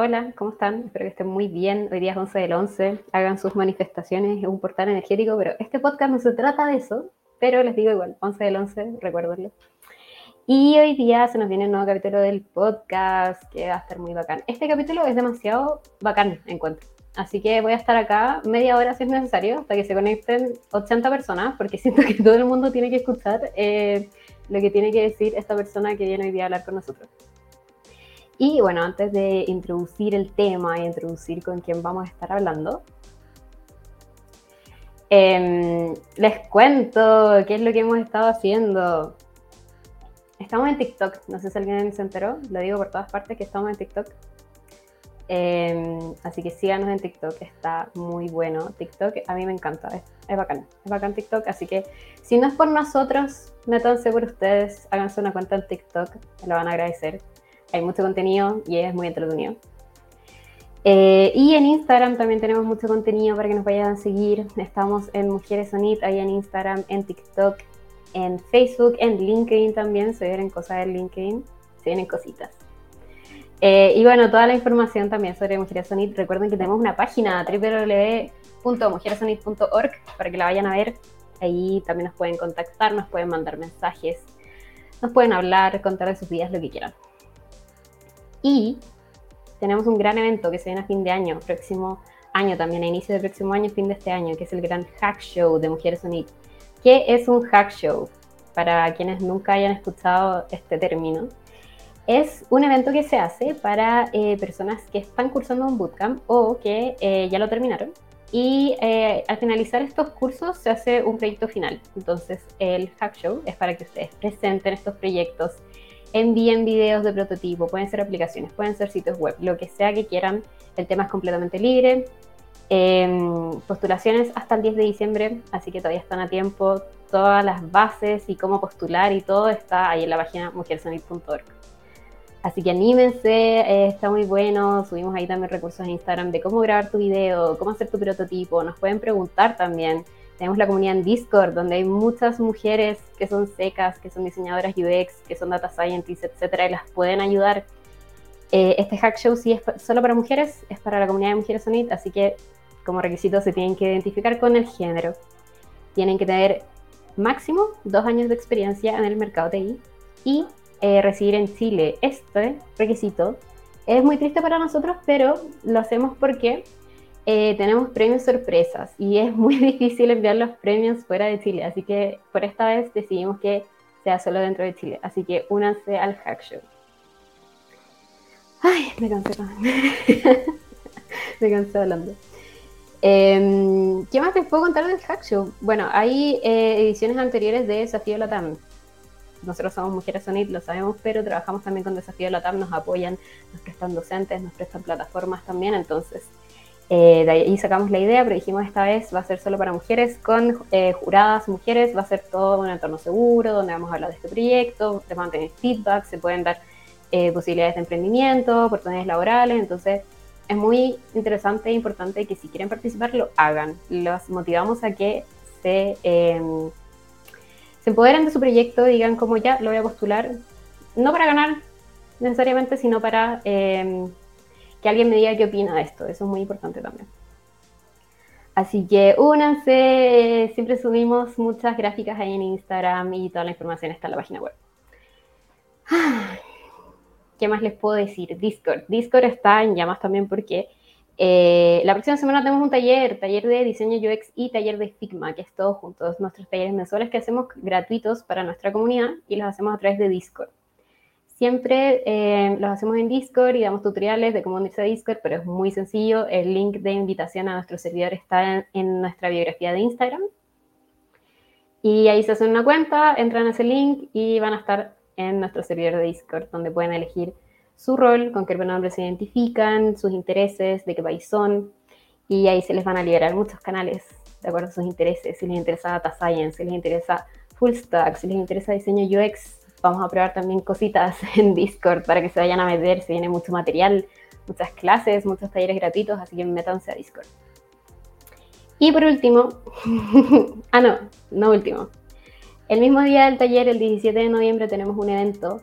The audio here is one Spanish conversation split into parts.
Hola, ¿cómo están? Espero que estén muy bien. Hoy día es 11 del 11. Hagan sus manifestaciones, es un portal energético, pero este podcast no se trata de eso. Pero les digo igual, 11 del 11, recuérdenlo. Y hoy día se nos viene un nuevo capítulo del podcast que va a estar muy bacán. Este capítulo es demasiado bacán, encuentro. Así que voy a estar acá media hora si es necesario, hasta que se conecten 80 personas, porque siento que todo el mundo tiene que escuchar eh, lo que tiene que decir esta persona que viene hoy día a hablar con nosotros. Y bueno, antes de introducir el tema y introducir con quién vamos a estar hablando, em, les cuento qué es lo que hemos estado haciendo. Estamos en TikTok, no sé si alguien se enteró, lo digo por todas partes que estamos en TikTok. Em, así que síganos en TikTok, está muy bueno. TikTok a mí me encanta, es, bacán, es bacán TikTok. Así que si no es por nosotros, métanse por ustedes, háganse una cuenta en TikTok, me lo van a agradecer hay mucho contenido y es muy entretenido. Eh, y en Instagram también tenemos mucho contenido para que nos vayan a seguir. Estamos en Mujeres Sonit, ahí en Instagram, en TikTok, en Facebook, en LinkedIn también. Se vienen cosas en LinkedIn, se vienen cositas. Eh, y bueno, toda la información también sobre Mujeres Sonit. Recuerden que tenemos una página www.mujeresonit.org para que la vayan a ver. Ahí también nos pueden contactar, nos pueden mandar mensajes, nos pueden hablar, contar de sus vidas, lo que quieran. Y tenemos un gran evento que se viene a fin de año, próximo año también, a inicio del próximo año, fin de este año, que es el gran Hack Show de Mujeres Unidas. ¿Qué es un Hack Show? Para quienes nunca hayan escuchado este término, es un evento que se hace para eh, personas que están cursando un bootcamp o que eh, ya lo terminaron. Y eh, al finalizar estos cursos se hace un proyecto final. Entonces el Hack Show es para que ustedes presenten estos proyectos envíen videos de prototipo, pueden ser aplicaciones, pueden ser sitios web, lo que sea que quieran. El tema es completamente libre. Em, postulaciones hasta el 10 de diciembre, así que todavía están a tiempo. Todas las bases y cómo postular y todo está ahí en la página mujersanit.org. Así que anímense, eh, está muy bueno. Subimos ahí también recursos en Instagram de cómo grabar tu video, cómo hacer tu prototipo. Nos pueden preguntar también tenemos la comunidad en Discord, donde hay muchas mujeres que son secas, que son diseñadoras UX, que son data scientists, etcétera, y las pueden ayudar. Eh, este hack show sí es solo para mujeres, es para la comunidad de mujeres Sonit, así que como requisito se tienen que identificar con el género. Tienen que tener máximo dos años de experiencia en el mercado TI y eh, residir en Chile. Este requisito es muy triste para nosotros, pero lo hacemos porque eh, tenemos premios sorpresas y es muy difícil enviar los premios fuera de Chile, así que por esta vez decidimos que sea solo dentro de Chile, así que únanse al Hack Show. Ay, me cansé. me cansé hablando. Em, ¿Qué más les puedo contar del Hack Show? Bueno, hay eh, ediciones anteriores de Desafío Latam. Nosotros somos Mujeres Sonit, lo sabemos, pero trabajamos también con Desafío Latam, nos apoyan, nos prestan docentes, nos prestan plataformas también, entonces eh, de ahí sacamos la idea, pero dijimos esta vez va a ser solo para mujeres, con eh, juradas mujeres, va a ser todo un entorno seguro, donde vamos a hablar de este proyecto, les van a tener feedback, se pueden dar eh, posibilidades de emprendimiento, oportunidades laborales, entonces es muy interesante e importante que si quieren participar lo hagan. Los motivamos a que se, em, se empoderen de su proyecto, digan como ya lo voy a postular, no para ganar necesariamente, sino para em, que alguien me diga qué opina de esto. Eso es muy importante también. Así que únanse, siempre subimos muchas gráficas ahí en Instagram y toda la información está en la página web. ¿Qué más les puedo decir? Discord. Discord está en llamas también porque eh, la próxima semana tenemos un taller, taller de diseño UX y taller de Figma, que es todo juntos, nuestros talleres mensuales que hacemos gratuitos para nuestra comunidad y los hacemos a través de Discord. Siempre eh, los hacemos en Discord y damos tutoriales de cómo unirse a Discord, pero es muy sencillo. El link de invitación a nuestro servidor está en, nuestra biografía de Instagram. Y ahí se hacen una cuenta, entran a ese link y van a estar en nuestro servidor de Discord, donde pueden elegir su rol, con qué pronombre se identifican, sus intereses, de qué país son. Y ahí se les van a liberar muchos canales de acuerdo a sus intereses. Si les interesa Data Science, si les interesa Full Stack, si les interesa diseño UX, Vamos a probar también cositas en Discord para que se vayan a meter. Se viene mucho material, muchas clases, muchos talleres gratuitos, así que métanse a Discord. Y por último, ah no, no último. El mismo día del taller, el 17 de noviembre, tenemos un evento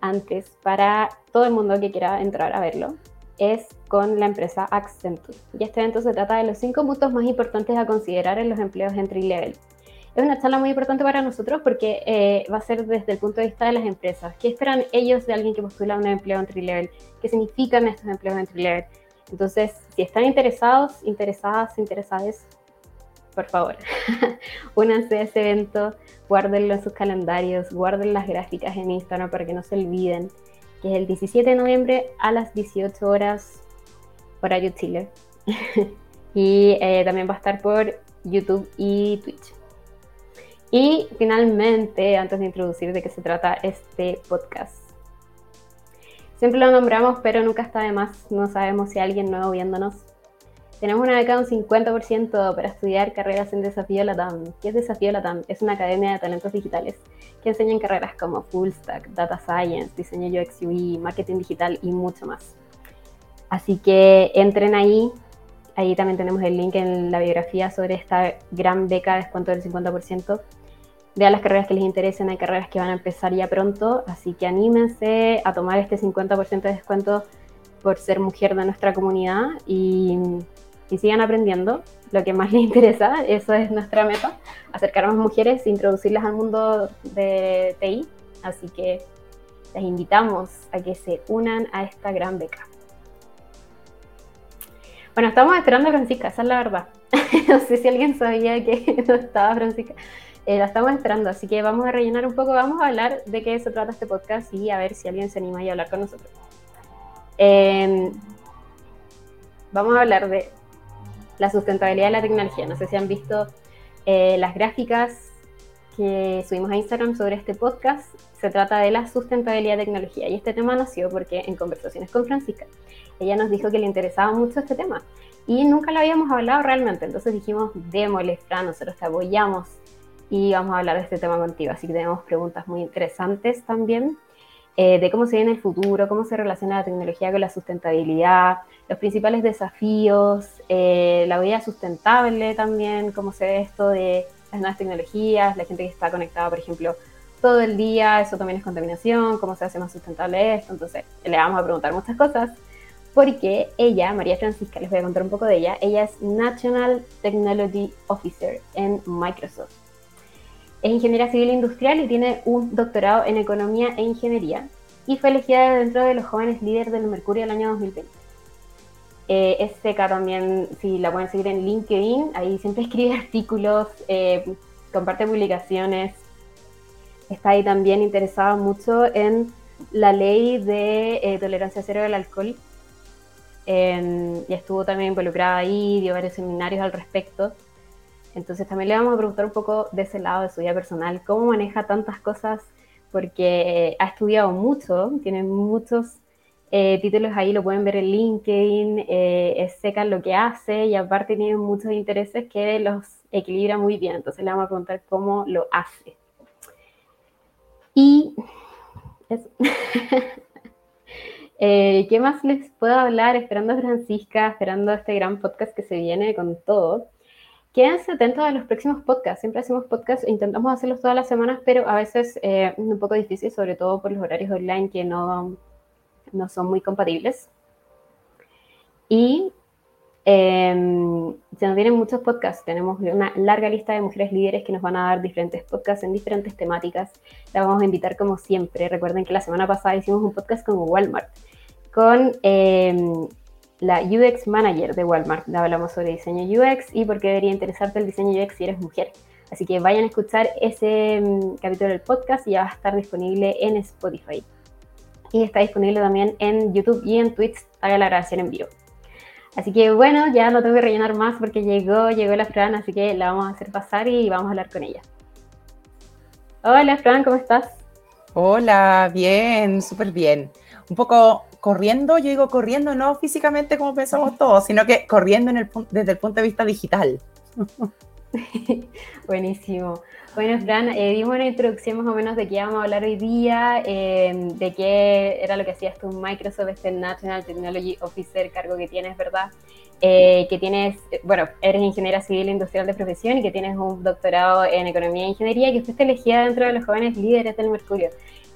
antes para todo el mundo que quiera entrar a verlo. es con la empresa Accenture. Y este evento se trata de los cinco puntos más importantes a considerar en los empleos entry level. Es una charla muy importante para nosotros porque eh, va a ser desde el punto de vista de las empresas. ¿Qué esperan ellos de alguien que postula un empleo entry level? ¿Qué significan estos empleos entry level? Entonces, si están interesados, interesadas, interesadas, por favor, únanse a ese evento, guárdenlo en sus calendarios, guarden las gráficas en Instagram para que no se olviden, que es el 17 de noviembre a las 18 horas, horario Chile. y eh, también va a estar por YouTube y Twitch. Y finalmente, antes de introducir de qué se trata este podcast, siempre lo nombramos, pero nunca está de más, no sabemos si hay alguien nuevo viéndonos. Tenemos una beca de un 50% para estudiar carreras en Desafío Latam. ¿Qué es Desafío Latam? Es una academia de talentos digitales que enseñan carreras como Full Stack, Data Science, Diseño UX UI, Marketing Digital y mucho más. Así que entren ahí. Ahí también tenemos el link en la biografía sobre esta gran beca de descuento del 50% vean las carreras que les interesen, hay carreras que van a empezar ya pronto, así que anímense a tomar este 50% de descuento por ser mujer de nuestra comunidad y, sigan aprendiendo lo que más les interesa, eso es nuestra meta, acercar a más mujeres, introducirlas al mundo de TI, así que les invitamos a que se unan a esta gran beca. Bueno, estamos esperando a Francisca, esa es la verdad. no sé si alguien sabía que no estaba Francisca. Eh, la estamos esperando, así que vamos a rellenar un poco, vamos a hablar de qué se trata este podcast y a ver si alguien se anima a hablar con nosotros. Em, vamos a hablar de la sustentabilidad de la tecnología. No sé si han visto eh, las gráficas que subimos a Instagram sobre este podcast. Se trata de la sustentabilidad de tecnología y este tema nació porque en conversaciones con Francisca, ella nos dijo que le interesaba mucho este tema y nunca lo habíamos hablado realmente. Entonces dijimos, démosle, Fran, nosotros te apoyamos y vamos a hablar de este tema contigo. Así que tenemos preguntas muy interesantes también eh, de cómo se ve en el futuro, cómo se relaciona la tecnología con la sustentabilidad, los principales desafíos, eh, la vida sustentable también, cómo se ve esto de las nuevas tecnologías, la gente que está conectada, por ejemplo, todo el día, eso también es contaminación, cómo se hace más sustentable esto. Entonces, le vamos a preguntar muchas cosas porque ella, María Francisca, les voy a contar un poco de ella, ella es National Technology Officer en Microsoft. Es ingeniera civil industrial y tiene un doctorado en economía e ingeniería y fue elegida dentro de los jóvenes líderes del Mercurio del año 2020. Eh, es seca también, si la pueden seguir en LinkedIn, ahí siempre escribe artículos, eh, comparte publicaciones. Está ahí también interesada mucho en la ley de eh, tolerancia cero del alcohol. y estuvo también involucrada ahí, dio varios seminarios al respecto. Entonces también le vamos a preguntar un poco de ese lado de su vida personal, cómo maneja tantas cosas, porque ha estudiado mucho, tiene muchos eh, títulos ahí, lo pueden ver en LinkedIn, eh, es seca lo que hace y aparte tiene muchos intereses que los equilibra muy bien. Entonces le vamos a preguntar cómo lo hace. Y. Eh, ¿Qué más les puedo hablar? Esperando a Francisca, esperando este gran podcast que se viene con todo. Quédense atentos a los próximos podcasts. Siempre hacemos podcasts e intentamos hacerlos todas las semanas, pero a veces eh, es un poco difícil, sobre todo por los horarios online que no, no son muy compatibles. Y em, se nos vienen muchos podcasts. Tenemos una larga lista de mujeres líderes que nos van a dar diferentes podcasts en diferentes temáticas. La vamos a invitar como siempre. Recuerden que la semana pasada hicimos un podcast con Walmart, con em, la UX Manager de Walmart. Hablamos sobre diseño UX y por qué debería interesarte el diseño UX si eres mujer. Así que vayan a escuchar ese mm, capítulo del podcast y ya va a estar disponible en Spotify. Y está disponible también en YouTube y en Twitch. Haga la grabación en vivo. Así que bueno, ya no tengo que rellenar más porque llegó, llegó la Fran, así que la vamos a hacer pasar y vamos a hablar con ella. Hola Fran, ¿cómo estás? Hola, bien, súper bien. Un poco corriendo, yo digo corriendo no físicamente como pensamos todos, sino que corriendo en el, desde el punto de vista digital. Buenísimo. Bueno, Fran, eh, dimos una introducción más o menos de qué íbamos a hablar hoy día, em, de qué era lo que hacías tú en Microsoft, este National Technology Officer, cargo que tienes, ¿verdad? Eh, que tienes, bueno, eres ingeniera civil e industrial de profesión y que tienes un doctorado en economía e ingeniería, que fuiste elegida dentro de los jóvenes líderes del Mercurio.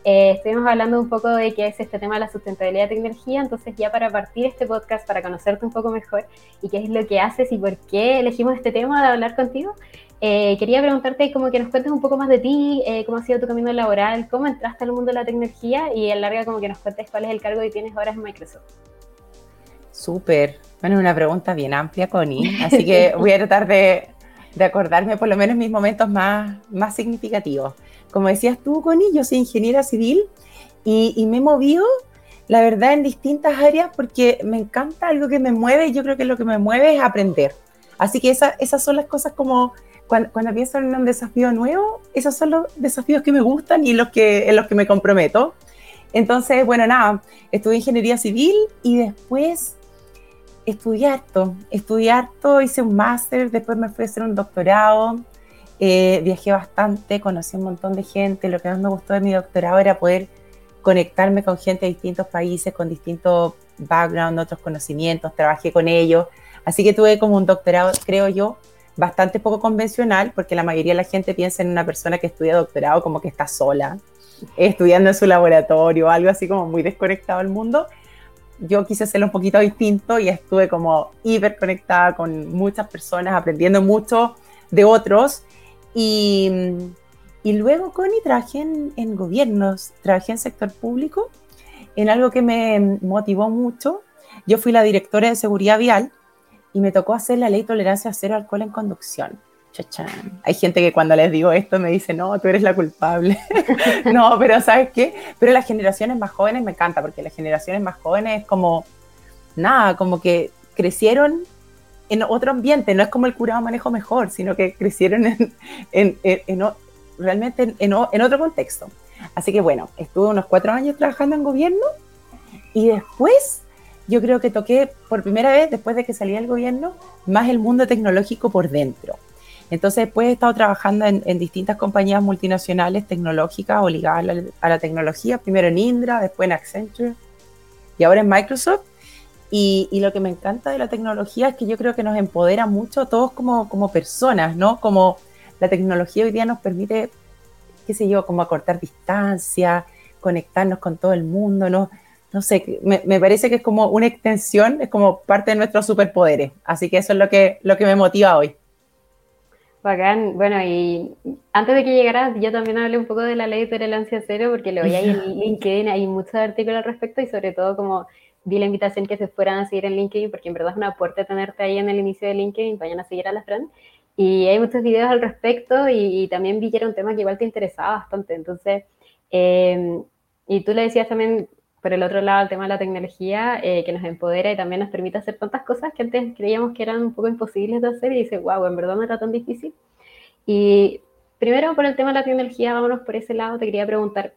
Eh, estuvimos hablando un poco de qué es este tema de la sustentabilidad de tecnología, entonces ya para partir este podcast, para conocerte un poco mejor y qué es lo que haces y por qué elegimos este tema de hablar contigo, eh, quería preguntarte como que nos cuentes un poco más de ti, eh, cómo ha sido tu camino laboral, cómo entraste al mundo de la tecnología y en larga como que nos cuentes cuál es el cargo que tienes ahora en Microsoft. Súper. Bueno, una pregunta bien amplia, Connie, así que voy a tratar de, de acordarme por lo menos mis momentos más, más significativos. Como decías tú, Connie, yo soy ingeniera civil y, me he movido, la verdad, en distintas áreas porque me encanta algo que me mueve y yo creo que lo que me mueve es aprender. Así que esa, esas son las cosas como cuando, cuando, pienso en un desafío nuevo, esos son los desafíos que me gustan y los que, en los que me comprometo. Entonces, bueno, nada, estudié ingeniería civil y después estudié harto, estudié harto, hice un máster, después me fui a hacer un doctorado, eh, viajé bastante, conocí un montón de gente, lo que más me gustó de mi doctorado era poder conectarme con gente de distintos países, con distintos backgrounds, otros conocimientos, trabajé con ellos, así que tuve como un doctorado, creo yo, bastante poco convencional, porque la mayoría de la gente piensa en una persona que estudia doctorado como que está sola, estudiando en su laboratorio, algo así como muy desconectado al mundo, yo quise hacerlo un poquito distinto y estuve como hiper conectada con muchas personas, aprendiendo mucho de otros. Y, y luego, Connie, trabajé en, en, gobiernos, trabajé en sector público, en algo que me motivó mucho. Yo fui la directora de seguridad vial y me tocó hacer la ley tolerancia cero alcohol en conducción. Chachán. Hay gente que cuando les digo esto me dice, no, tú eres la culpable. no, pero ¿sabes qué? Pero las generaciones más jóvenes me encanta, porque las generaciones más jóvenes es como, nada, como que crecieron en otro ambiente, no es como el curado manejo mejor, sino que crecieron en, en, en, realmente en, otro contexto. Así que bueno, estuve unos cuatro años trabajando en gobierno y después yo creo que toqué por primera vez, después de que salí del gobierno, más el mundo tecnológico por dentro. Entonces, después he estado trabajando en, distintas compañías multinacionales tecnológicas o ligadas a la, a la, tecnología, primero en Indra, después en Accenture y ahora en Microsoft. Y, y, lo que me encanta de la tecnología es que yo creo que nos empodera mucho a todos como, como personas, ¿no? Como la tecnología hoy día nos permite, qué sé yo, como acortar distancia, conectarnos con todo el mundo, ¿no? No sé, me, me, parece que es como una extensión, es como parte de nuestros superpoderes. Así que eso es lo que, lo que me motiva hoy. Bacán. Bueno, y antes de que llegaras, yo también hablé un poco de la ley de tolerancia cero, porque lo ahí en LinkedIn, hay muchos artículos al respecto y sobre todo como vi la invitación que se fueran a seguir en LinkedIn, porque en verdad es una aporte tenerte ahí en el inicio de LinkedIn, vayan a seguir a la Fran. Y hay muchos videos al respecto y, y, también vi que era un tema que igual te interesaba bastante. Entonces, eh, y tú le decías también por el otro lado el tema de la tecnología eh, que nos empodera y también nos permite hacer tantas cosas que antes creíamos que eran un poco imposibles de hacer y dice, wow, en verdad no era tan difícil. Y primero por el tema de la tecnología, vámonos por ese lado, te quería preguntar,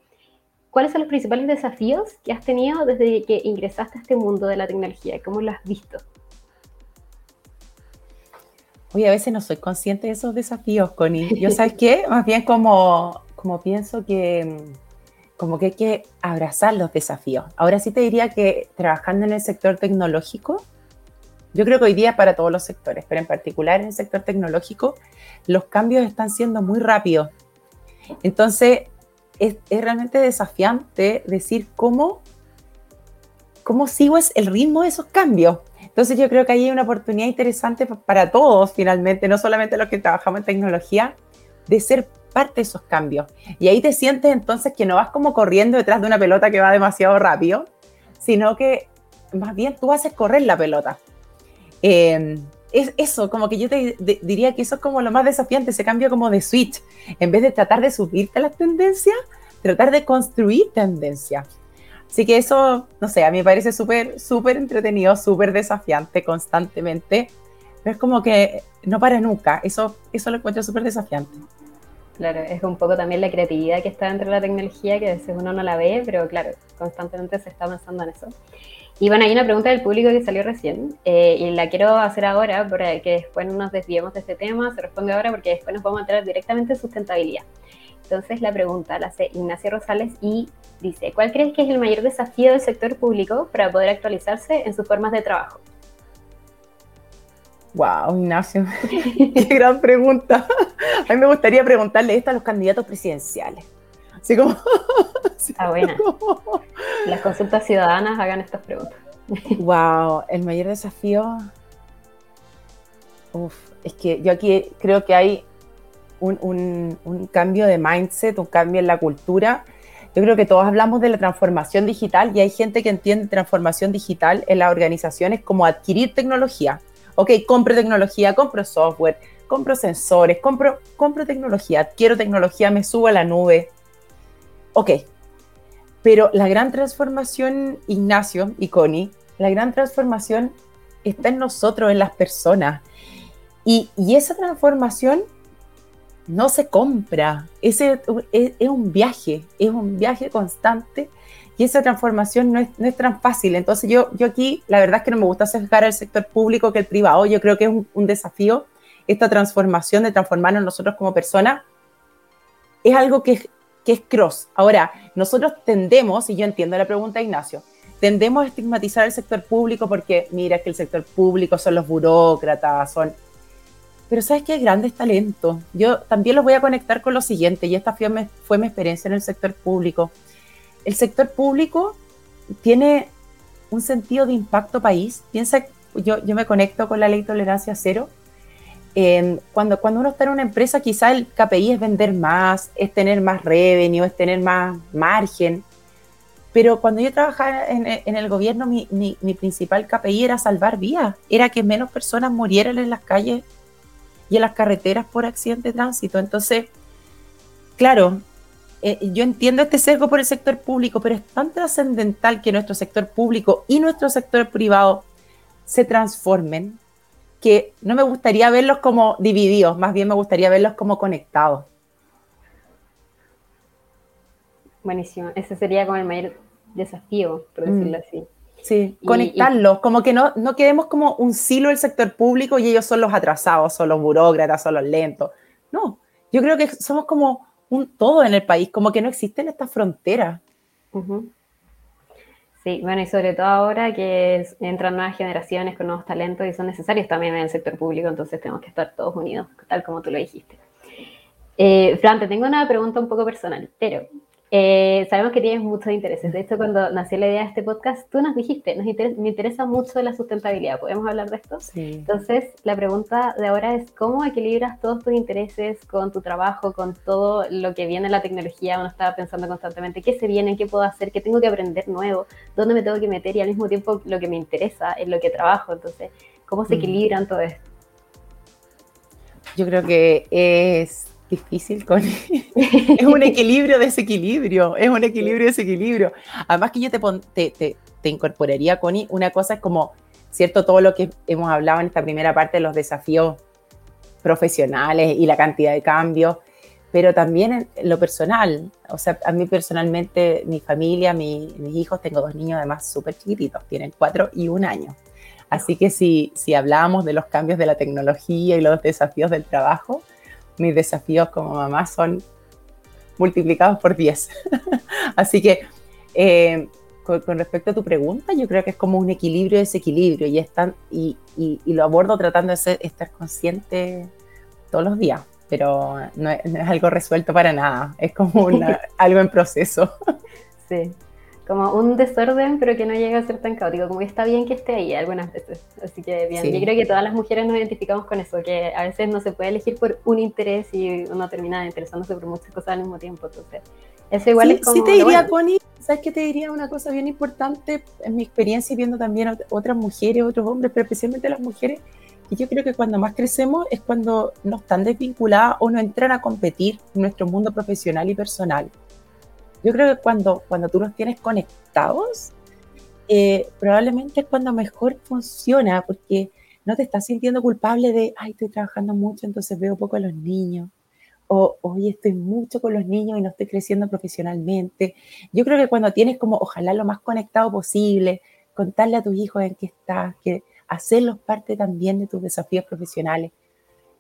¿cuáles son los principales desafíos que has tenido desde que ingresaste a este mundo de la tecnología? ¿Cómo lo has visto? Oye, a veces no soy consciente de esos desafíos, Connie. Yo, ¿sabes qué? Más bien como, como pienso que como que hay que abrazar los desafíos. Ahora sí te diría que trabajando en el sector tecnológico, yo creo que hoy día para todos los sectores, pero en particular en el sector tecnológico, los cambios están siendo muy rápidos. Entonces, es, es realmente desafiante decir cómo, cómo sigo el ritmo de esos cambios. Entonces, yo creo que ahí hay una oportunidad interesante para todos, finalmente, no solamente los que trabajamos en tecnología, de ser parte de esos cambios. Y ahí te sientes entonces que no vas como corriendo detrás de una pelota que va demasiado rápido, sino que más bien tú haces correr la pelota. Eh, es eso, como que yo te diría que eso es como lo más desafiante, ese cambio como de switch. En vez de tratar de subirte a las tendencias, tratar de construir tendencias. Así que eso, no sé, a mí me parece súper, súper entretenido, súper desafiante constantemente. Pero es como que no para nunca. Eso, eso lo encuentro súper desafiante. Claro, es un poco también la creatividad que está dentro de la tecnología, que a veces uno no la ve, pero claro, constantemente se está pensando en eso. Y bueno, hay una pregunta del público que salió recién eh, y la quiero hacer ahora para que después no nos desviemos de este tema, se responde ahora porque después nos vamos a entrar directamente en sustentabilidad. Entonces la pregunta la hace Ignacio Rosales y dice, ¿cuál crees que es el mayor desafío del sector público para poder actualizarse en sus formas de trabajo? Wow, Ignacio, qué gran pregunta. A mí me gustaría preguntarle esto a los candidatos presidenciales. Así como, Buena. Las consultas ciudadanas hagan estas preguntas. Wow, el mayor desafío. Uf, es que yo aquí creo que hay un, un, cambio de mindset, un cambio en la cultura. Yo creo que todos hablamos de la transformación digital y hay gente que entiende transformación digital en las organizaciones como adquirir tecnología. Ok, compro tecnología, compro software, compro sensores, compro, compro tecnología, adquiero tecnología, me subo a la nube. Ok, pero la gran transformación, Ignacio y Connie, la gran transformación está en nosotros, en las personas. Y, y esa transformación no se compra, Ese, es, un viaje, es un viaje constante y esa transformación no es, no es, tan fácil. Entonces yo, yo aquí, la verdad es que no me gusta acercar al sector público que el privado, yo creo que es un, un desafío esta transformación de transformarnos nosotros como personas, es algo que, que es cross. Ahora, nosotros tendemos, y yo entiendo la pregunta Ignacio, tendemos a estigmatizar el sector público porque mira que el sector público son los burócratas, son pero sabes que hay grandes talentos. Yo también los voy a conectar con lo siguiente, y esta fue, mi experiencia en el sector público. El sector público tiene un sentido de impacto país. Piensa, yo, yo me conecto con la ley tolerancia cero. Cuando, cuando uno está en una empresa, quizá el KPI es vender más, es tener más revenue, es tener más margen. Pero cuando yo trabajaba en, el gobierno, mi, mi, mi, principal KPI era salvar vidas, era que menos personas murieran en las calles y en las carreteras por accidente de tránsito. Entonces, claro, eh, yo entiendo este sesgo por el sector público, pero es tan trascendental que nuestro sector público y nuestro sector privado se transformen que no me gustaría verlos como divididos, más bien me gustaría verlos como conectados. Buenísimo, ese sería como el mayor desafío, por mm. decirlo así. Sí, conectarlos, como que no, no quedemos como un silo del sector público y ellos son los atrasados, son los burócratas, son los lentos. No, yo creo que somos como un todo en el país, como que no existen estas fronteras. Sí, bueno, y sobre todo ahora que entran nuevas generaciones con nuevos talentos y son necesarios también en el sector público, entonces tenemos que estar todos unidos, tal como tú lo dijiste. Eh, Fran, te tengo una pregunta un poco personal, pero eh, sabemos que tienes muchos intereses. De hecho, cuando nació la idea de este podcast, tú nos dijiste, nos me interesa mucho la sustentabilidad. ¿Podemos hablar de esto? Sí. Entonces, la pregunta de ahora es, ¿cómo equilibras todos tus intereses con tu trabajo, con todo lo que viene en la tecnología? Uno está pensando constantemente, ¿qué se viene? ¿Qué puedo hacer? ¿Qué tengo que aprender nuevo? ¿Dónde me tengo que meter? Y al mismo tiempo, lo que me interesa es lo que trabajo. Entonces, ¿cómo se mm. equilibran todo esto? Yo creo que es difícil con es un equilibrio desequilibrio, es un equilibrio desequilibrio. Además que yo te, te, te, incorporaría, Connie, una cosa es como, cierto, todo lo que hemos hablado en esta primera parte los desafíos profesionales y la cantidad de cambios, pero también en lo personal, o sea, a mí personalmente, mi familia, mis hijos, tengo dos niños además súper chiquititos, tienen cuatro y un año. Así que si, si hablamos de los cambios de la tecnología y los desafíos del trabajo, mis desafíos como mamá son multiplicados por 10. Así que eh, con, respecto a tu pregunta, yo creo que es como un equilibrio desequilibrio y, están, y, y, lo abordo tratando de estar consciente todos los días, pero no es, algo resuelto para nada, es como algo en proceso. Sí como un desorden, pero que no llega a ser tan caótico, como que está bien que esté ahí algunas veces. Así que bien, yo creo que todas las mujeres nos identificamos con eso, que a veces no se puede elegir por un interés y uno termina interesándose por muchas cosas al mismo tiempo. Entonces, eso igual es como... Sí te diría, Connie, ¿sabes qué te diría? Una cosa bien importante en mi experiencia y viendo también a otras mujeres, otros hombres, pero especialmente las mujeres, y yo creo que cuando más crecemos es cuando no están desvinculadas o no entran a competir en nuestro mundo profesional y personal yo creo que cuando, cuando tú los tienes conectados, eh, probablemente es cuando mejor funciona, porque no te estás sintiendo culpable de, ay, estoy trabajando mucho, entonces veo poco a los niños, o hoy estoy mucho con los niños y no estoy creciendo profesionalmente. Yo creo que cuando tienes como, ojalá lo más conectado posible, contarle a tus hijos en qué estás, que hacerlos parte también de tus desafíos profesionales.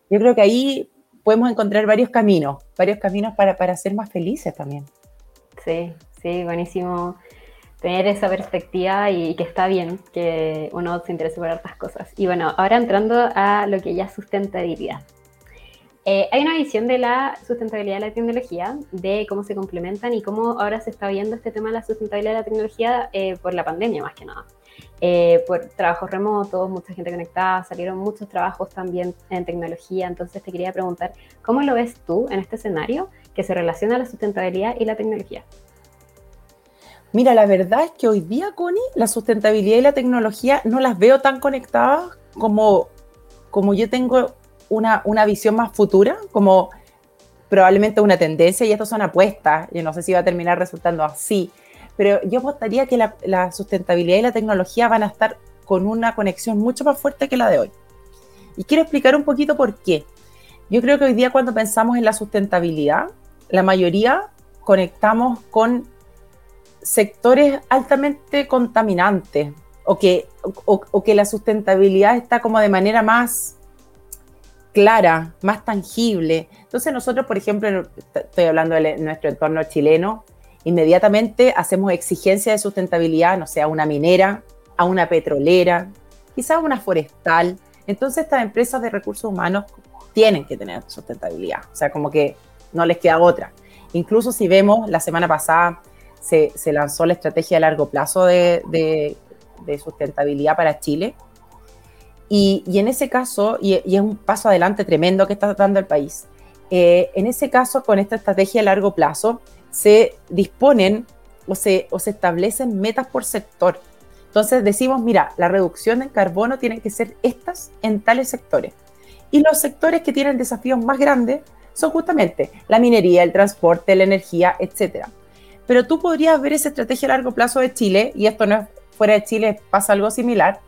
Yo creo que ahí podemos encontrar varios caminos, varios caminos para, para ser más felices también. Sí, sí, buenísimo tener esa perspectiva y que está bien que uno se interese por otras cosas. Y bueno, ahora entrando a lo que ya sustentabilidad. Eh, hay una visión de la sustentabilidad de la tecnología, de cómo se complementan y cómo ahora se está viendo este tema de la sustentabilidad de la tecnología eh, por la pandemia más que nada. Eh, por trabajos remotos, mucha gente conectada, salieron muchos trabajos también en tecnología, entonces te quería preguntar, ¿cómo lo ves tú en este escenario que se relaciona la sustentabilidad y la tecnología? Mira, la verdad es que hoy día, Connie, la sustentabilidad y la tecnología no las veo tan conectadas como, como yo tengo una, una visión más futura, como probablemente una tendencia, y esto son apuestas, yo no sé si va a terminar resultando así, pero yo apostaría que la, la, sustentabilidad y la tecnología van a estar con una conexión mucho más fuerte que la de hoy. Y quiero explicar un poquito por qué. Yo creo que hoy día cuando pensamos en la sustentabilidad, la mayoría conectamos con sectores altamente contaminantes o que, o, que la sustentabilidad está como de manera más clara, más tangible. Entonces nosotros, por ejemplo, estoy hablando de nuestro entorno chileno, inmediatamente hacemos exigencia de sustentabilidad, no sé, a una minera, a una petrolera, quizás a una forestal. Entonces estas empresas de recursos humanos tienen que tener sustentabilidad, o sea, como que no les queda otra. Incluso si vemos, la semana pasada se, lanzó la estrategia de largo plazo de, sustentabilidad para Chile, y, en ese caso, y, y, es un paso adelante tremendo que está dando el país, eh, en ese caso, con esta estrategia a largo plazo, se disponen o se, o se establecen metas por sector. Entonces decimos, mira, la reducción en carbono tiene que ser estas en tales sectores. Y los sectores que tienen desafíos más grandes son justamente la minería, el transporte, la energía, etc. Pero tú podrías ver esa estrategia a largo plazo de Chile, y esto no es fuera de Chile, pasa algo similar,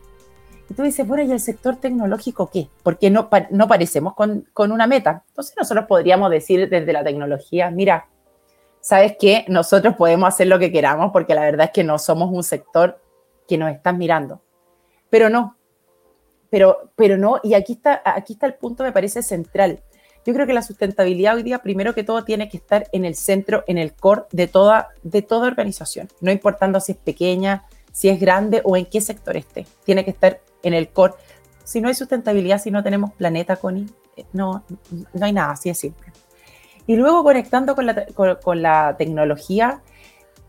y tú dices, bueno, ¿y el sector tecnológico qué? Porque no, no parecemos con, con, una meta. Entonces nosotros podríamos decir desde la tecnología, mira, ¿sabes qué? Nosotros podemos hacer lo que queramos porque la verdad es que no somos un sector que nos están mirando. Pero no, pero, pero no, y aquí está, aquí está el punto, me parece central. Yo creo que la sustentabilidad hoy día, primero que todo, tiene que estar en el centro, en el core de toda, de toda organización, no importando si es pequeña, si es grande o en qué sector esté. Tiene que estar en el core. Si no hay sustentabilidad, si no tenemos planeta, Connie, eh, no, no hay nada, así es simple. Y luego conectando con la, con, con la tecnología,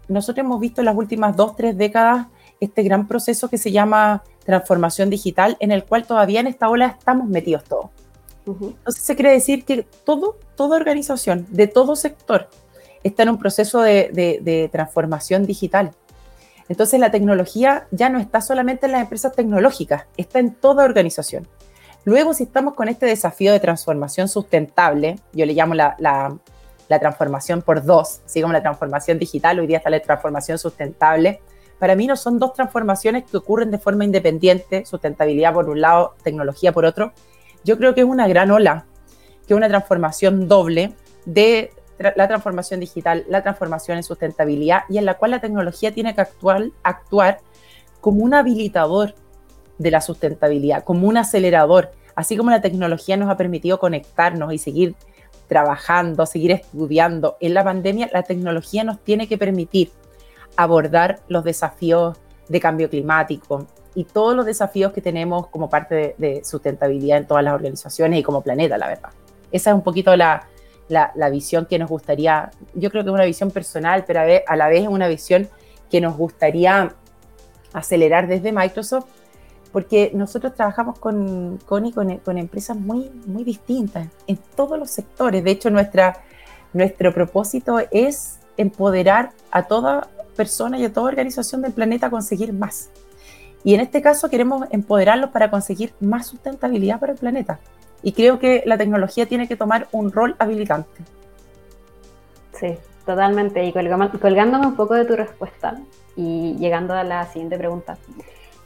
nosotros hemos visto en las últimas dos, tres décadas este gran proceso que se llama transformación digital, en el cual todavía en esta ola estamos metidos todos. Entonces se quiere decir que todo, toda organización, de todo sector, está en un proceso de, de, de transformación digital. Entonces la tecnología ya no está solamente en las empresas tecnológicas, está en toda organización. Luego, si estamos con este desafío de transformación sustentable, yo le llamo la, la, la transformación por dos, así como la transformación digital, hoy día está la transformación sustentable. Para mí no son dos transformaciones que ocurren de forma independiente, sustentabilidad por un lado, tecnología por otro. Yo creo que es una gran ola, que es una transformación doble de la transformación digital, la transformación en sustentabilidad y en la cual la tecnología tiene que actuar, actuar como un habilitador de la sustentabilidad, como un acelerador, así como la tecnología nos ha permitido conectarnos y seguir trabajando, seguir estudiando. En la pandemia la tecnología nos tiene que permitir abordar los desafíos de cambio climático y todos los desafíos que tenemos como parte de, de sustentabilidad en todas las organizaciones y como planeta, la verdad. Esa es un poquito la, la, la, visión que nos gustaría, yo creo que es una visión personal, pero a, ver, a la vez es una visión que nos gustaría acelerar desde Microsoft, porque nosotros trabajamos con, con, con, con empresas muy, muy distintas en todos los sectores. De hecho, nuestra, nuestro propósito es empoderar a toda persona y a toda organización del planeta a conseguir más. Y en este caso queremos empoderarlos para conseguir más sustentabilidad para el planeta. Y creo que la tecnología tiene que tomar un rol habilitante. Sí, totalmente. Y colgándome un poco de tu respuesta y llegando a la siguiente pregunta.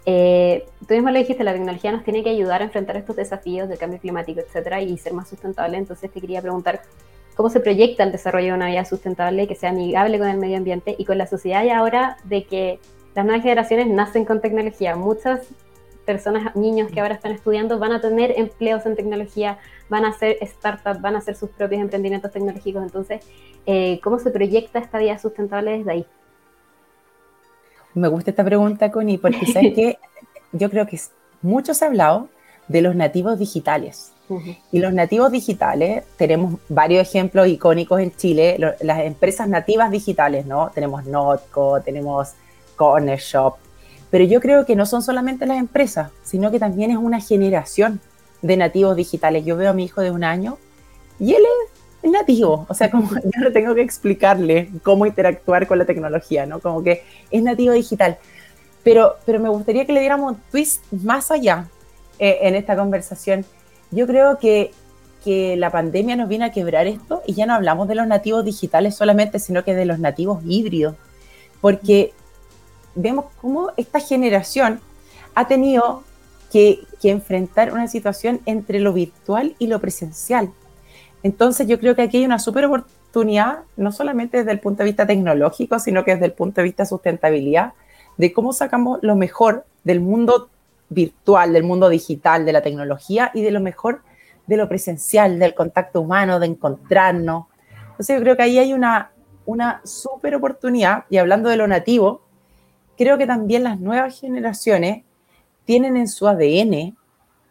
Eh, tú mismo lo dijiste, la tecnología nos tiene que ayudar a enfrentar estos desafíos del cambio climático, etcétera, y ser más sustentable. Entonces te quería preguntar cómo se proyecta el desarrollo de una vida sustentable que sea amigable con el medio ambiente y con la sociedad y ahora de que las nuevas generaciones nacen con tecnología. Muchas personas, niños que ahora están estudiando, van a tener empleos en tecnología, van a hacer startups, van a hacer sus propios emprendimientos tecnológicos. Entonces, eh, ¿cómo se proyecta esta vida sustentable desde ahí? Me gusta esta pregunta, Connie, porque sabes que yo creo que mucho se ha hablado, de los nativos digitales. Y los nativos digitales, tenemos varios ejemplos icónicos en Chile, las empresas nativas digitales, ¿no? Tenemos Notco, tenemos Corner Shop, pero yo creo que no son solamente las empresas, sino que también es una generación de nativos digitales. Yo veo a mi hijo de un año y él es nativo, o sea, como yo no tengo que explicarle cómo interactuar con la tecnología, ¿no? Como que es nativo digital. Pero, pero me gustaría que le diéramos un twist más allá eh, en esta conversación yo creo que, que la pandemia nos viene a quebrar esto y ya no hablamos de los nativos digitales solamente, sino que de los nativos híbridos, porque vemos cómo esta generación ha tenido que, que, enfrentar una situación entre lo virtual y lo presencial. Entonces yo creo que aquí hay una súper oportunidad, no solamente desde el punto de vista tecnológico, sino que desde el punto de vista de sustentabilidad, de cómo sacamos lo mejor del mundo virtual, del mundo digital, de la tecnología y de lo mejor de lo presencial, del contacto humano, de encontrarnos. Entonces yo creo que ahí hay una, una súper oportunidad y hablando de lo nativo, creo que también las nuevas generaciones tienen en su ADN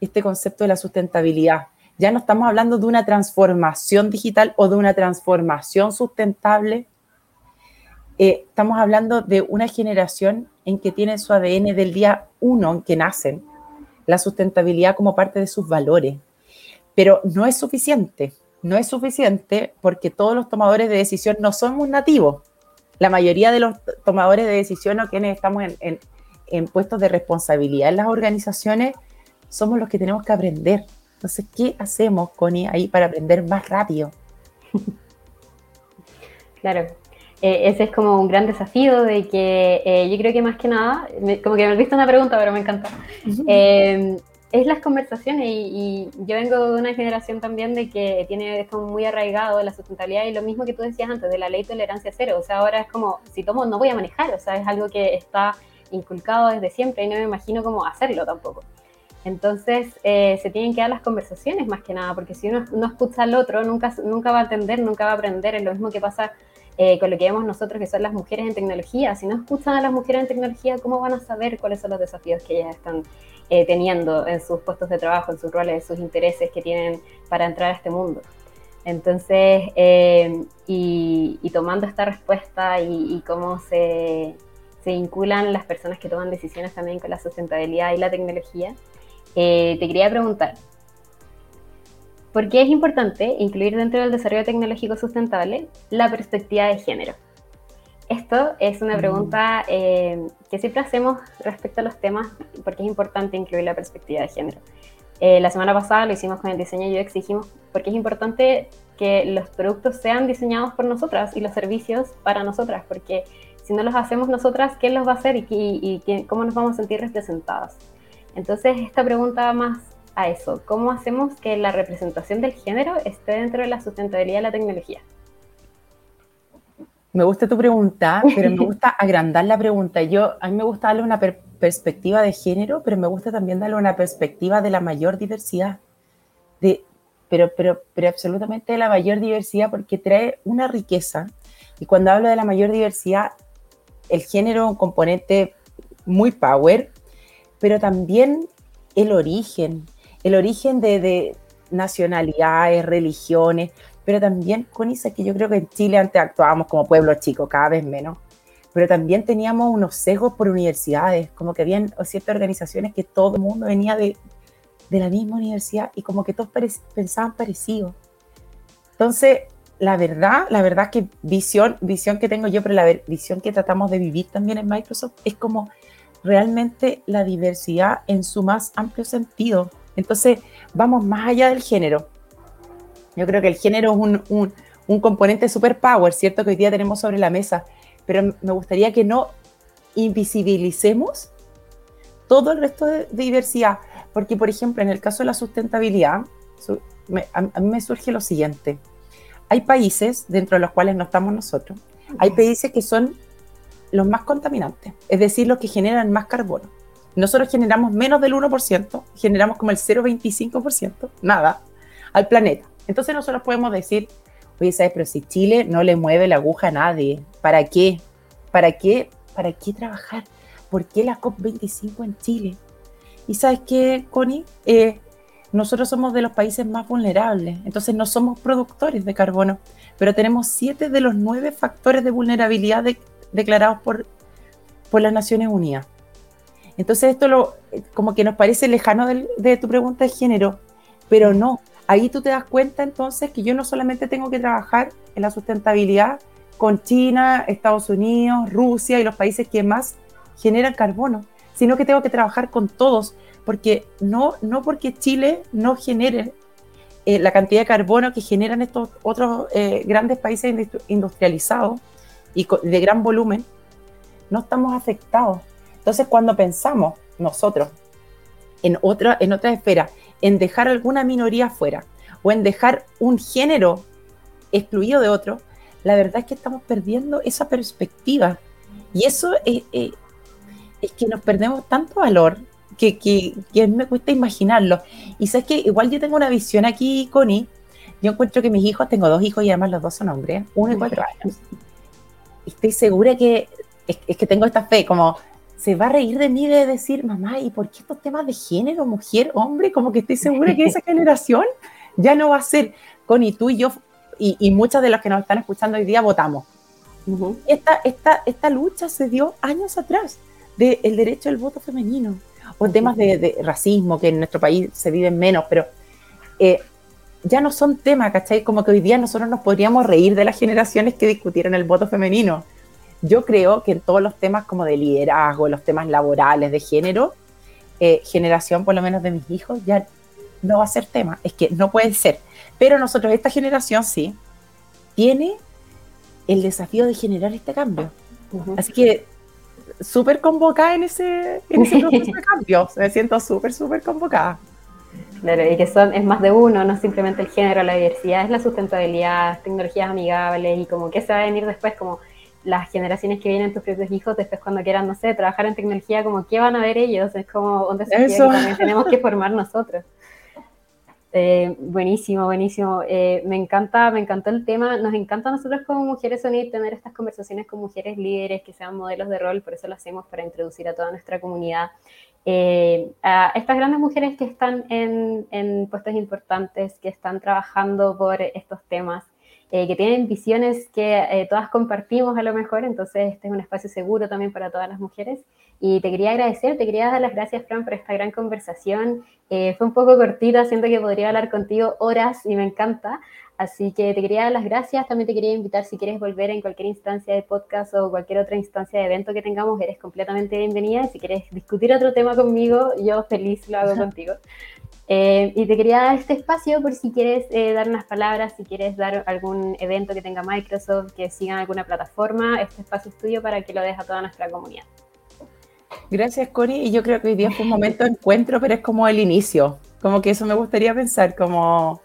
este concepto de la sustentabilidad. Ya no estamos hablando de una transformación digital o de una transformación sustentable. Eh, estamos hablando de una generación en que tienen su ADN del día uno en que nacen, la sustentabilidad como parte de sus valores. Pero no es suficiente, no es suficiente porque todos los tomadores de decisión no somos nativos. La mayoría de los tomadores de decisión o quienes estamos en, en puestos de responsabilidad en las organizaciones somos los que tenemos que aprender. Entonces, ¿qué hacemos, Connie, ahí para aprender más rápido? Claro, eh, ese es como un gran desafío de que eh, yo creo que más que nada, como que me visto una pregunta, pero me encanta, eh, es las conversaciones y, yo vengo de una generación también de que tiene es como muy arraigado la sustentabilidad y lo mismo que tú decías antes, de la ley tolerancia cero, o sea, ahora es como, si tomo no voy a manejar, o sea, es algo que está inculcado desde siempre y no me imagino cómo hacerlo tampoco. Entonces, se tienen que dar las conversaciones más que nada, porque si uno no escucha al otro, nunca, nunca va a atender, nunca va a aprender. Es lo mismo que pasa eh, con lo que vemos nosotros que son las mujeres en tecnología. Si no escuchan a las mujeres en tecnología, ¿cómo van a saber cuáles son los desafíos que ellas están eh, teniendo en sus puestos de trabajo, en sus roles, en sus intereses que tienen para entrar a este mundo? Entonces, eh, y, tomando esta respuesta y, cómo se, se, vinculan las personas que toman decisiones también con la sustentabilidad y la tecnología, te quería preguntar, ¿Por qué es importante incluir dentro del desarrollo tecnológico sustentable la perspectiva de género? Esto es una mm. pregunta eh, que siempre hacemos respecto a los temas porque es importante incluir la perspectiva de género. Eh, la semana pasada lo hicimos con el diseño UX, dijimos porque es importante que los productos sean diseñados por nosotras y los servicios para nosotras, porque si no los hacemos nosotras, ¿quién los va a hacer y, y cómo nos vamos a sentir representadas? Entonces, esta pregunta más a eso? ¿Cómo hacemos que la representación del género esté dentro de la sustentabilidad de la tecnología? Me gusta tu pregunta, pero me gusta agrandar la pregunta. Yo, a mí me gusta darle una perspectiva de género, pero me gusta también darle una perspectiva de la mayor diversidad. De, pero, pero, pero absolutamente de la mayor diversidad porque trae una riqueza. Y cuando hablo de la mayor diversidad, el género es un componente muy power, pero también el origen, el origen de, nacionalidades, religiones, pero también con eso que yo creo que en Chile antes actuábamos como pueblo chico, cada vez menos, pero también teníamos unos sesgos por universidades, como que habían ciertas organizaciones que todo el mundo venía de, la misma universidad y como que todos pensaban parecido. Entonces, la verdad, la verdad que visión, visión que tengo yo, pero la visión que tratamos de vivir también en Microsoft es como realmente la diversidad en su más amplio sentido entonces, vamos más allá del género. Yo creo que el género es un, un, componente super power, ¿cierto? Que hoy día tenemos sobre la mesa, pero me gustaría que no invisibilicemos todo el resto de, diversidad, porque, por ejemplo, en el caso de la sustentabilidad, a, mí me surge lo siguiente. Hay países dentro de los cuales no estamos nosotros, hay países que son los más contaminantes, es decir, los que generan más carbono. Nosotros generamos menos del 1%, generamos como el 0,25%, nada, al planeta. Entonces nosotros podemos decir, oye, ¿sabes? Pero si Chile no le mueve la aguja a nadie, ¿para qué? ¿Para qué? ¿Para qué trabajar? ¿Por qué la COP25 en Chile? Y sabes qué, Connie, eh, nosotros somos de los países más vulnerables, entonces no somos productores de carbono, pero tenemos siete de los nueve factores de vulnerabilidad declarados por, por las Naciones Unidas. Entonces esto lo, como que nos parece lejano de tu pregunta de género, pero no. Ahí tú te das cuenta entonces que yo no solamente tengo que trabajar en la sustentabilidad con China, Estados Unidos, Rusia y los países que más generan carbono, sino que tengo que trabajar con todos, porque no, no porque Chile no genere eh, la cantidad de carbono que generan estos otros eh, grandes países industrializados y de gran volumen, no estamos afectados. Entonces, cuando pensamos nosotros en otra, en otra esfera, en dejar alguna minoría fuera o en dejar un género excluido de otro, la verdad es que estamos perdiendo esa perspectiva. Y eso es, es que nos perdemos tanto valor que, que, que, me cuesta imaginarlo. Y sabes que igual yo tengo una visión aquí, Connie. Yo encuentro que mis hijos, tengo dos hijos y además los dos son hombres, uno y cuatro años. Estoy segura que es, es que tengo esta fe, como se va a reír de mí de decir, mamá, ¿y por qué estos temas de género, mujer, hombre? Como que estoy segura que esa generación ya no va a ser. Connie, tú y yo, y, y muchas de las que nos están escuchando hoy día, votamos. esta, esta, esta lucha se dio años atrás del derecho al voto femenino o temas de, racismo que en nuestro país se viven menos, pero eh, ya no son temas, ¿cachai? Como que hoy día nosotros nos podríamos reír de las generaciones que discutieron el voto femenino. Yo creo que en todos los temas como de liderazgo, los temas laborales, de género, eh, generación por lo menos de mis hijos, ya no va a ser tema, es que no puede ser. Pero nosotros, esta generación sí, tiene el desafío de generar este cambio. Así que súper convocada en ese, en ese proceso de cambio. Me siento súper, súper convocada. Claro, y que son, es más de uno, no simplemente el género, la diversidad, es la sustentabilidad, tecnologías amigables y como que se va a venir después como las generaciones que vienen tus propios hijos después cuando quieran, no sé, trabajar en tecnología, como qué van a ver ellos, es como un desafío que también tenemos que formar nosotros. Eh, buenísimo, buenísimo. Eh, me encanta, me encantó el tema. Nos encanta a nosotros como mujeres unir tener estas conversaciones con mujeres líderes que sean modelos de rol, por eso lo hacemos para introducir a toda nuestra comunidad. Eh, a estas grandes mujeres que están en, en puestos importantes, que están trabajando por estos temas, eh, que tienen visiones que eh, todas compartimos a lo mejor, entonces este es un espacio seguro también para todas las mujeres. Y te quería agradecer, te quería dar las gracias, Fran, por esta gran conversación. Eh, fue un poco cortita, siento que podría hablar contigo horas y me encanta. Así que te quería dar las gracias, también te quería invitar si quieres volver en cualquier instancia de podcast o cualquier otra instancia de evento que tengamos, eres completamente bienvenida. Si quieres discutir otro tema conmigo, yo feliz lo hago contigo. Eh, y te quería dar este espacio por si quieres eh, dar unas palabras, si quieres dar algún evento que tenga Microsoft, que sigan alguna plataforma, este espacio es tuyo para que lo deje a toda nuestra comunidad. Gracias, Cori. Y yo creo que hoy día fue un momento de encuentro, pero es como el inicio. Como que eso me gustaría pensar, como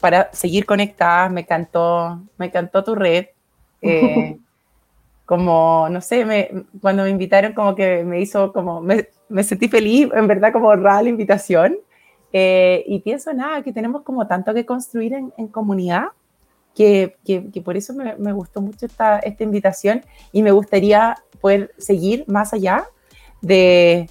para seguir conectadas. Me encantó, me encantó tu red. Eh, como, no sé, me, cuando me invitaron, como que me hizo, como, me, me sentí feliz, en verdad, como rara la invitación. Eh, y pienso, nada, que tenemos como tanto que construir en, comunidad, que, que, por eso me, me, gustó mucho esta, esta invitación y me gustaría poder seguir más allá de,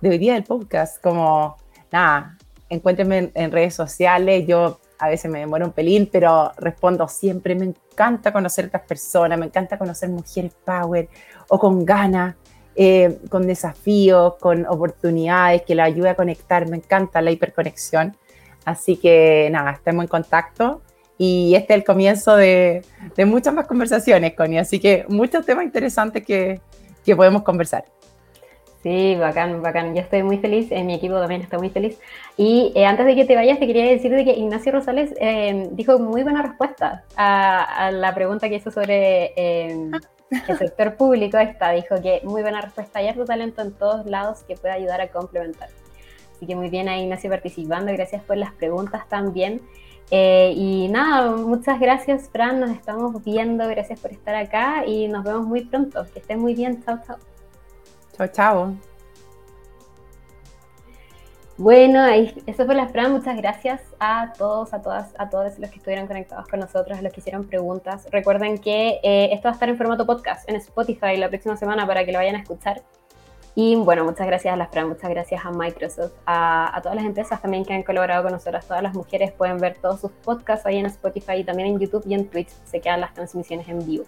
de hoy día del podcast, como, nada, encuéntrenme en, redes sociales, yo a veces me demoro un pelín, pero respondo siempre, me encanta conocer otras personas, me encanta conocer mujeres power o con ganas eh, con desafíos, con oportunidades, que la ayude a conectar. Me encanta la hiperconexión. Así que nada, estemos en contacto y este es el comienzo de, muchas más conversaciones, Connie. Así que muchos temas interesantes que, que podemos conversar. Sí, bacán, bacán. Yo estoy muy feliz, eh, mi equipo también está muy feliz. Y eh, antes de que te vayas, te quería decir de que Ignacio Rosales dijo muy buena respuesta a, a, la pregunta que hizo sobre ah el sector público está, dijo que muy buena respuesta, hay tu talento en todos lados que puede ayudar a complementar. Así que muy bien ahí Ignacio participando, gracias por las preguntas también. Eh, y nada, muchas gracias Fran, nos estamos viendo, gracias por estar acá y nos vemos muy pronto. Que estén muy bien, chao, chao. Chao, chao. Bueno, eso fue la Fran. Muchas gracias a todos, a todas, a todos los que estuvieron conectados con nosotros, a los que hicieron preguntas. Recuerden que eh, esto va a estar en formato podcast en Spotify la próxima semana para que lo vayan a escuchar. Y bueno, muchas gracias a las Fran, muchas gracias a Microsoft, a, a, todas las empresas también que han colaborado con nosotras. Todas las mujeres pueden ver todos sus podcasts ahí en Spotify y también en YouTube y en Twitch. Se quedan las transmisiones en vivo.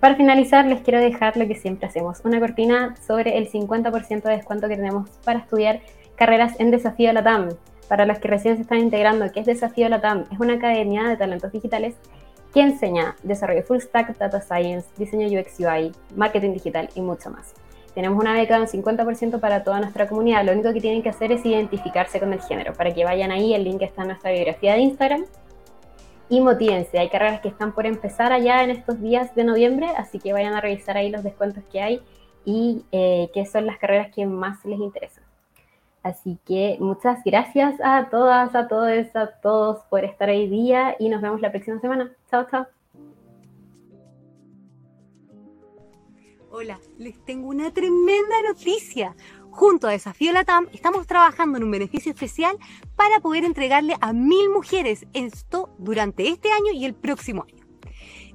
Para finalizar, les quiero dejar lo que siempre hacemos, una cortina sobre el 50% de descuento que tenemos para estudiar carreras en Desafío Latam. Para los que recién se están integrando, ¿qué es Desafío Latam? Es una academia de talentos digitales que enseña desarrollo full stack, data science, diseño UX UI, marketing digital y mucho más. Tenemos una beca de un 50% para toda nuestra comunidad. Lo único que tienen que hacer es identificarse con el género. Para que vayan ahí, el link está en nuestra biografía de Instagram. Y motívense, hay carreras que están por empezar allá en estos días de noviembre, así que vayan a revisar ahí los descuentos que hay y eh, qué son las carreras que más les interesan. Así que muchas gracias a todas, a todos, a todos por estar hoy día y nos vemos la próxima semana. Chao, chao. Hola, les tengo una tremenda noticia. Junto a Desafío Latam estamos trabajando en un beneficio especial para poder entregarle a mil mujeres esto durante este año y el próximo año.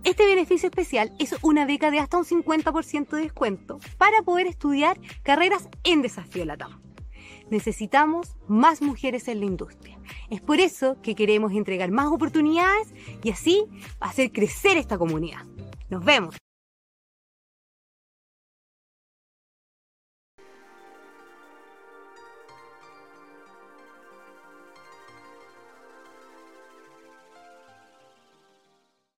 Este beneficio especial es una beca de hasta un 50% de descuento para poder estudiar carreras en Desafío Latam. Necesitamos más mujeres en la industria. Es por eso que queremos entregar más oportunidades y así hacer crecer esta comunidad. Nos vemos.